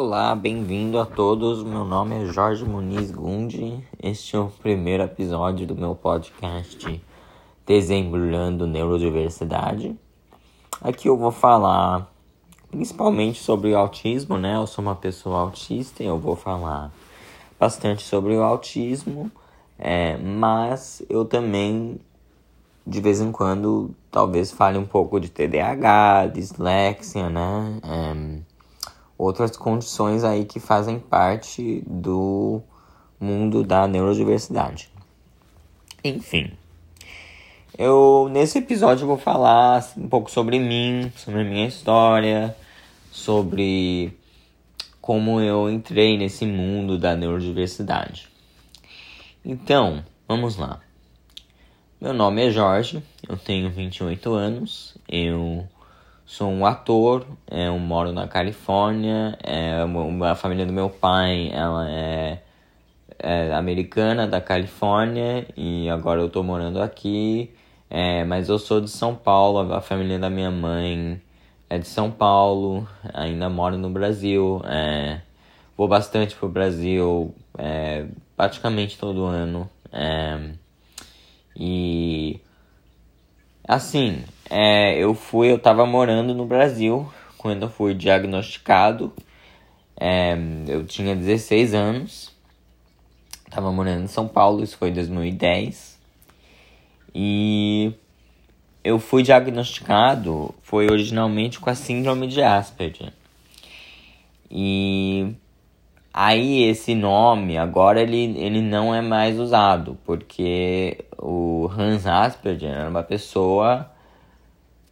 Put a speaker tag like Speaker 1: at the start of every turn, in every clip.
Speaker 1: Olá, bem-vindo a todos. Meu nome é Jorge Muniz Gundi. Este é o primeiro episódio do meu podcast Desembrulhando Neurodiversidade. Aqui eu vou falar principalmente sobre o autismo, né? Eu sou uma pessoa autista e eu vou falar bastante sobre o autismo, é, mas eu também de vez em quando talvez fale um pouco de TDAH, dislexia, né? É, outras condições aí que fazem parte do mundo da neurodiversidade. Enfim, eu nesse episódio eu vou falar um pouco sobre mim, sobre a minha história, sobre como eu entrei nesse mundo da neurodiversidade. Então, vamos lá. Meu nome é Jorge, eu tenho 28 anos, eu Sou um ator, é, eu moro na Califórnia, é, a família do meu pai ela é, é americana da Califórnia e agora eu tô morando aqui, é, mas eu sou de São Paulo, a família da minha mãe é de São Paulo, ainda moro no Brasil, é, vou bastante pro Brasil, é, praticamente todo ano, e assim, é, eu fui, eu tava morando no Brasil quando eu fui diagnosticado. É, eu tinha 16 anos. Tava morando em São Paulo, isso foi em 2010. E eu fui diagnosticado, foi originalmente com a síndrome de Asperger. E aí esse nome, agora ele, ele não é mais usado, porque o Hans Asperger era uma pessoa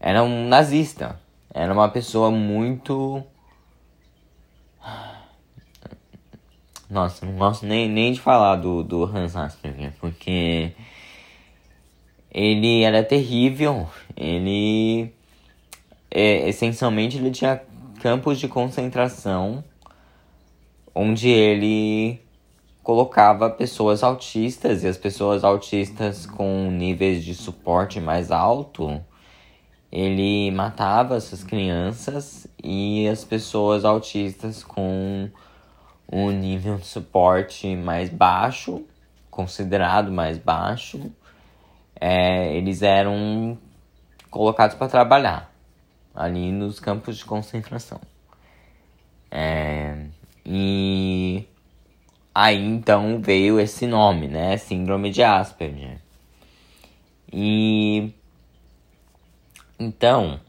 Speaker 1: era um nazista. Era uma pessoa muito. Nossa, não gosto nem, nem de falar do, do Hans Asperger, porque ele era terrível. Ele. É, essencialmente, ele tinha campos de concentração onde ele colocava pessoas autistas e as pessoas autistas com níveis de suporte mais alto ele matava essas crianças e as pessoas autistas com um nível de suporte mais baixo, considerado mais baixo, é, eles eram colocados para trabalhar ali nos campos de concentração. É, e aí então veio esse nome, né? Síndrome de Asperger. E então,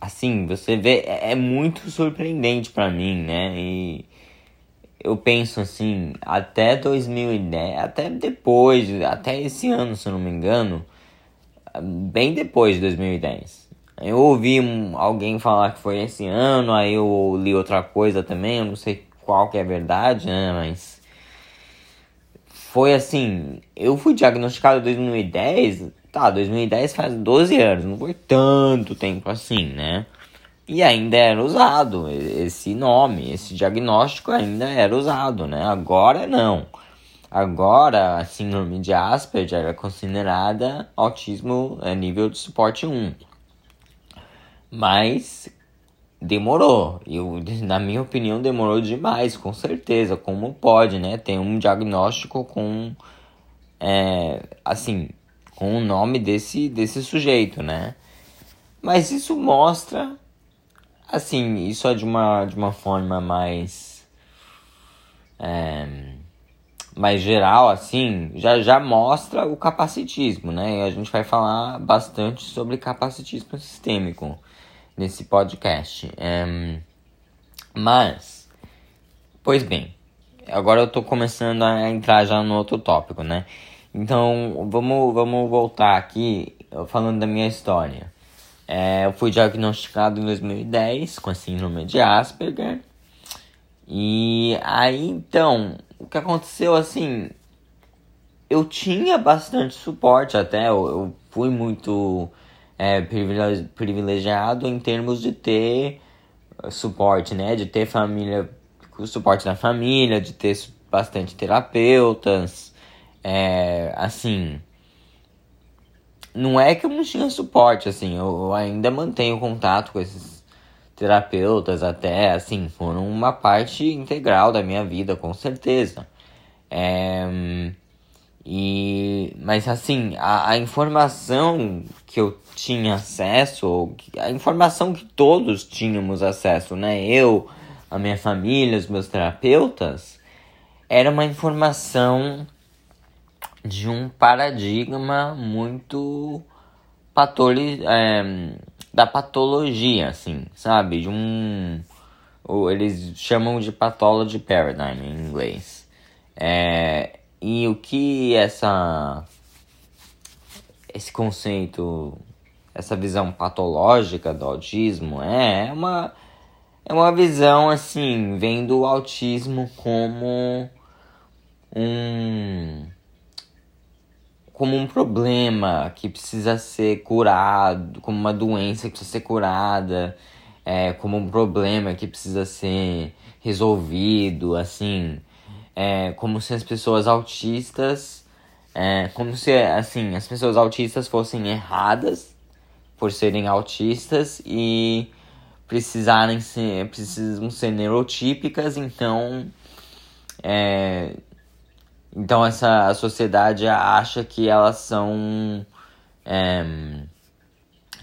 Speaker 1: assim, você vê, é, é muito surpreendente para mim, né? E eu penso assim, até 2010, até depois, até esse ano, se eu não me engano, bem depois de 2010. Eu ouvi alguém falar que foi esse ano, aí eu li outra coisa também, eu não sei qual que é a verdade, né? Mas foi assim, eu fui diagnosticado em 2010 Tá, 2010 faz 12 anos, não foi tanto tempo assim, né? E ainda era usado esse nome, esse diagnóstico ainda era usado, né? Agora não. Agora a síndrome de Asperger é considerada autismo a nível de suporte 1. Mas demorou. Eu, na minha opinião, demorou demais, com certeza. Como pode, né? Tem um diagnóstico com. É, assim, com o nome desse, desse sujeito, né? Mas isso mostra, assim, isso é de uma, de uma forma mais. É, mais geral, assim, já, já mostra o capacitismo, né? E a gente vai falar bastante sobre capacitismo sistêmico nesse podcast. É, mas, pois bem, agora eu tô começando a entrar já no outro tópico, né? Então, vamos, vamos voltar aqui falando da minha história. É, eu fui diagnosticado em 2010 com a síndrome de Asperger. E aí, então, o que aconteceu assim? Eu tinha bastante suporte até, eu, eu fui muito é, privilegiado em termos de ter suporte, né? De ter família, suporte da família, de ter bastante terapeutas. É, assim. Não é que eu não tinha suporte, assim, eu, eu ainda mantenho contato com esses terapeutas até, assim, foram uma parte integral da minha vida, com certeza. É, e, mas assim, a, a informação que eu tinha acesso, a informação que todos tínhamos acesso, né? Eu, a minha família, os meus terapeutas, era uma informação de um paradigma muito patoli é, da patologia, assim, sabe? De um. Eles chamam de pathology paradigm em inglês. É, e o que essa. Esse conceito, essa visão patológica do autismo é, é uma. É uma visão assim, vendo o autismo como um como um problema que precisa ser curado, como uma doença que precisa ser curada, é, como um problema que precisa ser resolvido, assim, é, como se as pessoas autistas, é, como se assim as pessoas autistas fossem erradas por serem autistas e precisarem ser, precisam ser neurotípicas, então é, então essa a sociedade acha que elas são. É,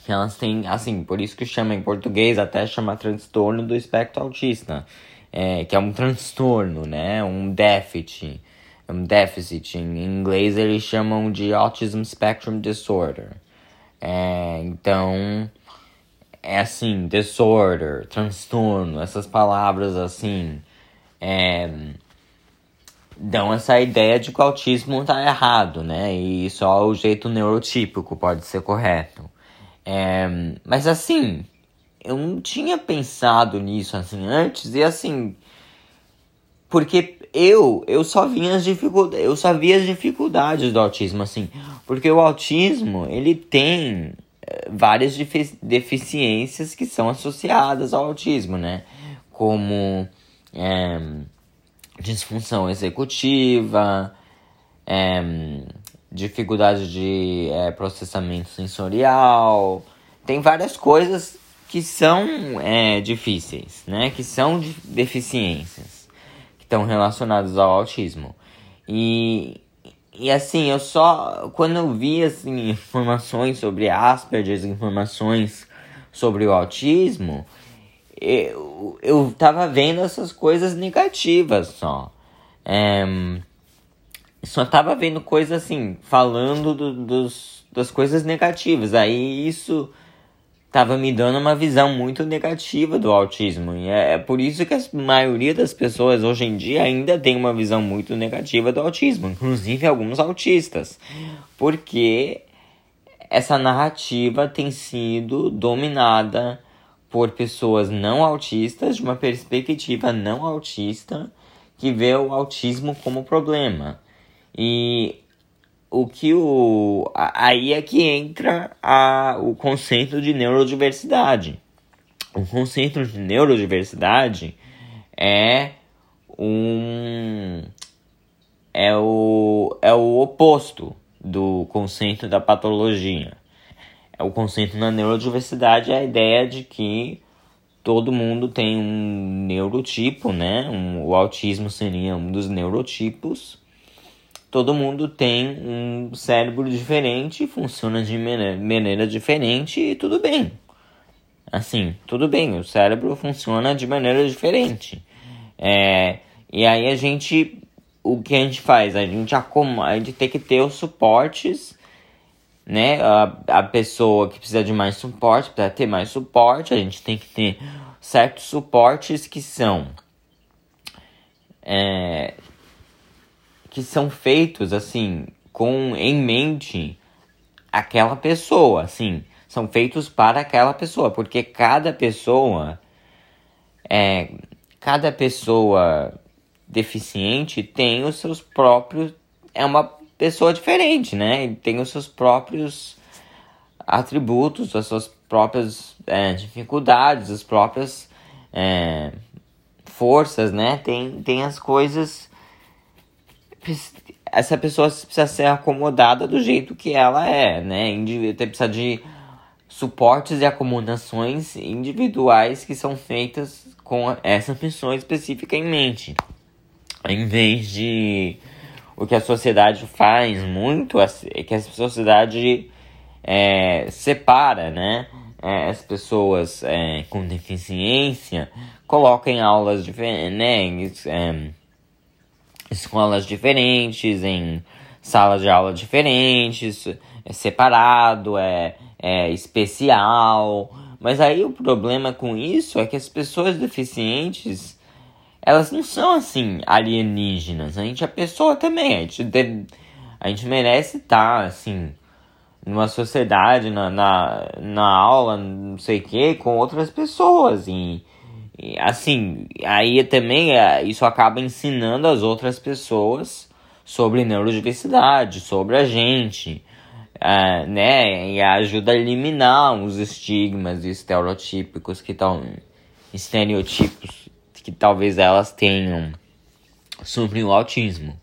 Speaker 1: que elas têm. Assim, por isso que chama em português até chama transtorno do espectro autista. É, que é um transtorno, né? Um déficit. Um déficit. Em inglês eles chamam de Autism Spectrum Disorder. É, então. É assim, disorder, transtorno, essas palavras assim. É, dão essa ideia de que o autismo tá errado, né? E só o jeito neurotípico pode ser correto. É, mas assim, eu não tinha pensado nisso assim antes e assim, porque eu eu só vinha as dificuldades, eu só via as dificuldades do autismo assim, porque o autismo ele tem eh, várias deficiências que são associadas ao autismo, né? Como é, disfunção executiva, é, dificuldade de é, processamento sensorial. Tem várias coisas que são é, difíceis, né? Que são de deficiências que estão relacionadas ao autismo. E, e assim, eu só quando eu vi assim informações sobre Asperger, informações sobre o autismo, eu, eu tava vendo essas coisas negativas só. É, só tava vendo coisas assim, falando do, dos, das coisas negativas. Aí isso tava me dando uma visão muito negativa do autismo. E é, é por isso que a maioria das pessoas hoje em dia ainda tem uma visão muito negativa do autismo, inclusive alguns autistas. Porque essa narrativa tem sido dominada por pessoas não autistas, de uma perspectiva não autista, que vê o autismo como problema. E o que o. Aí é que entra a, o conceito de neurodiversidade. O conceito de neurodiversidade é um. É o, é o oposto do conceito da patologia o conceito na neurodiversidade é a ideia de que todo mundo tem um neurotipo, né? Um, o autismo seria um dos neurotipos. Todo mundo tem um cérebro diferente, funciona de maneira diferente e tudo bem. Assim, tudo bem, o cérebro funciona de maneira diferente. É, e aí a gente, o que a gente faz? A gente, a gente tem que ter os suportes né? A, a pessoa que precisa de mais suporte, para ter mais suporte, a gente tem que ter certos suportes que são é, que são feitos assim com em mente aquela pessoa, assim, são feitos para aquela pessoa, porque cada pessoa é cada pessoa deficiente tem os seus próprios é uma pessoa diferente, né? Tem os seus próprios atributos, as suas próprias é, dificuldades, as próprias é, forças, né? Tem, tem as coisas. Essa pessoa precisa ser acomodada do jeito que ela é, né? Precisa de suportes e acomodações individuais que são feitas com essa pessoa específica em mente. Em vez de o que a sociedade faz muito, é que a sociedade é, separa, né? É, as pessoas é, com deficiência, coloca em aulas diferentes, né? Escolas diferentes, em salas de aula diferentes, é separado, é, é especial. Mas aí o problema com isso é que as pessoas deficientes elas não são assim alienígenas. A gente é pessoa também. A gente, deve, a gente merece estar assim numa sociedade, na, na, na aula, não sei o que, com outras pessoas. E, assim, aí também é, isso acaba ensinando as outras pessoas sobre neurodiversidade, sobre a gente. Uh, né, e ajuda a eliminar os estigmas e estereotípicos que estão estereotipos que talvez elas tenham sobre o autismo.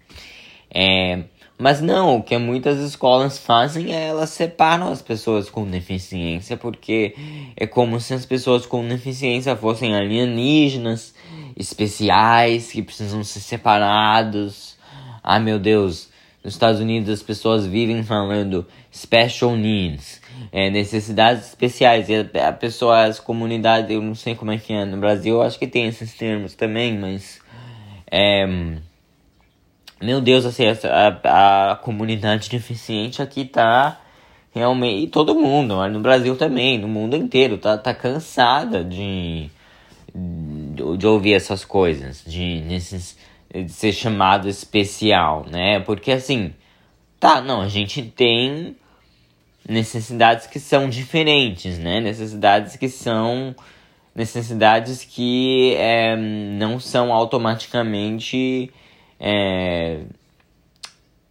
Speaker 1: É, mas não, o que muitas escolas fazem é elas separam as pessoas com deficiência, porque é como se as pessoas com deficiência fossem alienígenas, especiais, que precisam ser separados. Ai meu Deus, nos Estados Unidos as pessoas vivem falando special needs, é, necessidades especiais. E a, pessoa, as comunidades, eu não sei como é que é no Brasil, eu acho que tem esses termos também, mas. É, meu Deus, assim, a, a comunidade deficiente aqui tá realmente. E todo mundo, no Brasil também, no mundo inteiro, tá, tá cansada de, de, ouvir essas coisas, de, nesses de ser chamado especial, né? Porque assim, tá, não, a gente tem necessidades que são diferentes, né? Necessidades que são necessidades que é, não são automaticamente é,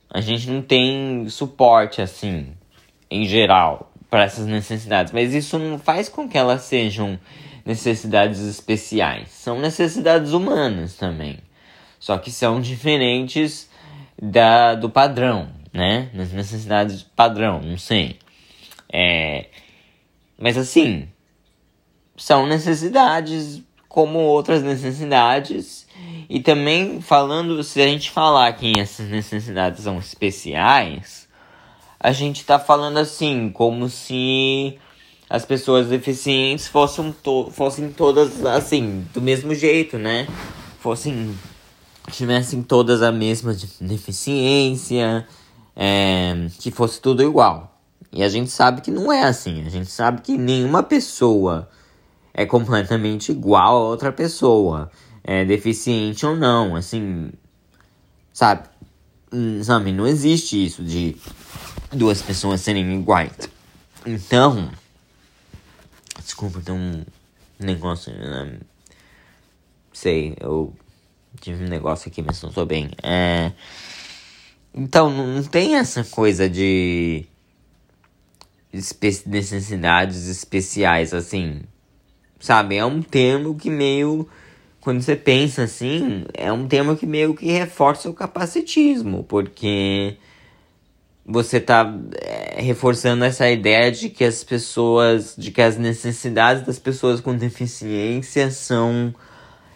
Speaker 1: a gente não tem suporte assim em geral para essas necessidades, mas isso não faz com que elas sejam necessidades especiais, são necessidades humanas também só que são diferentes da, do padrão, né? Nas necessidades padrão, não sei. É, mas assim, são necessidades como outras necessidades. E também falando, se a gente falar que essas necessidades são especiais, a gente tá falando assim, como se as pessoas deficientes fossem, to fossem todas assim, do mesmo jeito, né? Fossem tivessem todas a mesma deficiência, é, que fosse tudo igual. E a gente sabe que não é assim. A gente sabe que nenhuma pessoa é completamente igual a outra pessoa, é deficiente ou não. Assim, sabe? Hum, sabe, não existe isso de duas pessoas serem iguais. Então, desculpa, tem um negócio. Né? Sei, eu Tive um negócio aqui, mas não tô bem. É... Então, não tem essa coisa de espe necessidades especiais, assim. Sabe? É um termo que meio. Quando você pensa assim, é um termo que meio que reforça o capacitismo, porque você tá é, reforçando essa ideia de que as pessoas. de que as necessidades das pessoas com deficiência são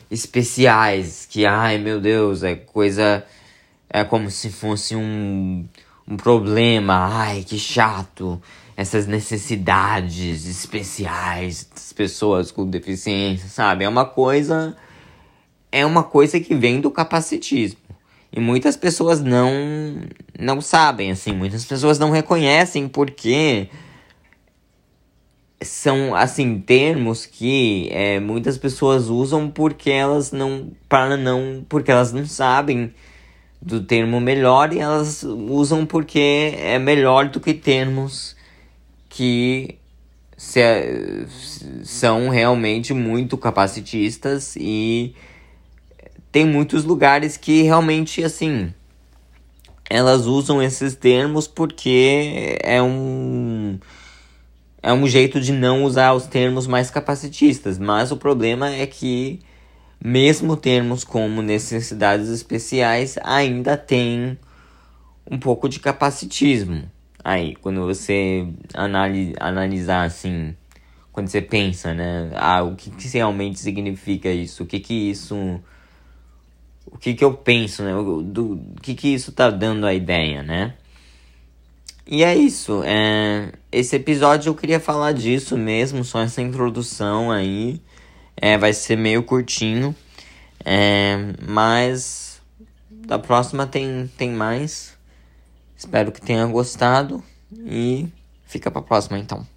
Speaker 1: especiais, que ai meu Deus, é coisa. É como se fosse um, um problema, ai que chato, essas necessidades especiais das pessoas com deficiência, sabe? É uma coisa. É uma coisa que vem do capacitismo. E muitas pessoas não não sabem assim, muitas pessoas não reconhecem porque são assim termos que é, muitas pessoas usam porque elas não para não porque elas não sabem do termo melhor e elas usam porque é melhor do que termos que se, são realmente muito capacitistas e tem muitos lugares que realmente assim elas usam esses termos porque é um é um jeito de não usar os termos mais capacitistas, mas o problema é que mesmo termos como necessidades especiais ainda tem um pouco de capacitismo. Aí, quando você analisa, analisar assim, quando você pensa, né? Ah, o que, que realmente significa isso? O que que isso. O que que eu penso, né? Do, do que que isso tá dando a ideia, né? E é isso. É, esse episódio eu queria falar disso mesmo, só essa introdução aí. É, vai ser meio curtinho. É, mas da próxima tem, tem mais. Espero que tenha gostado. E fica pra próxima então.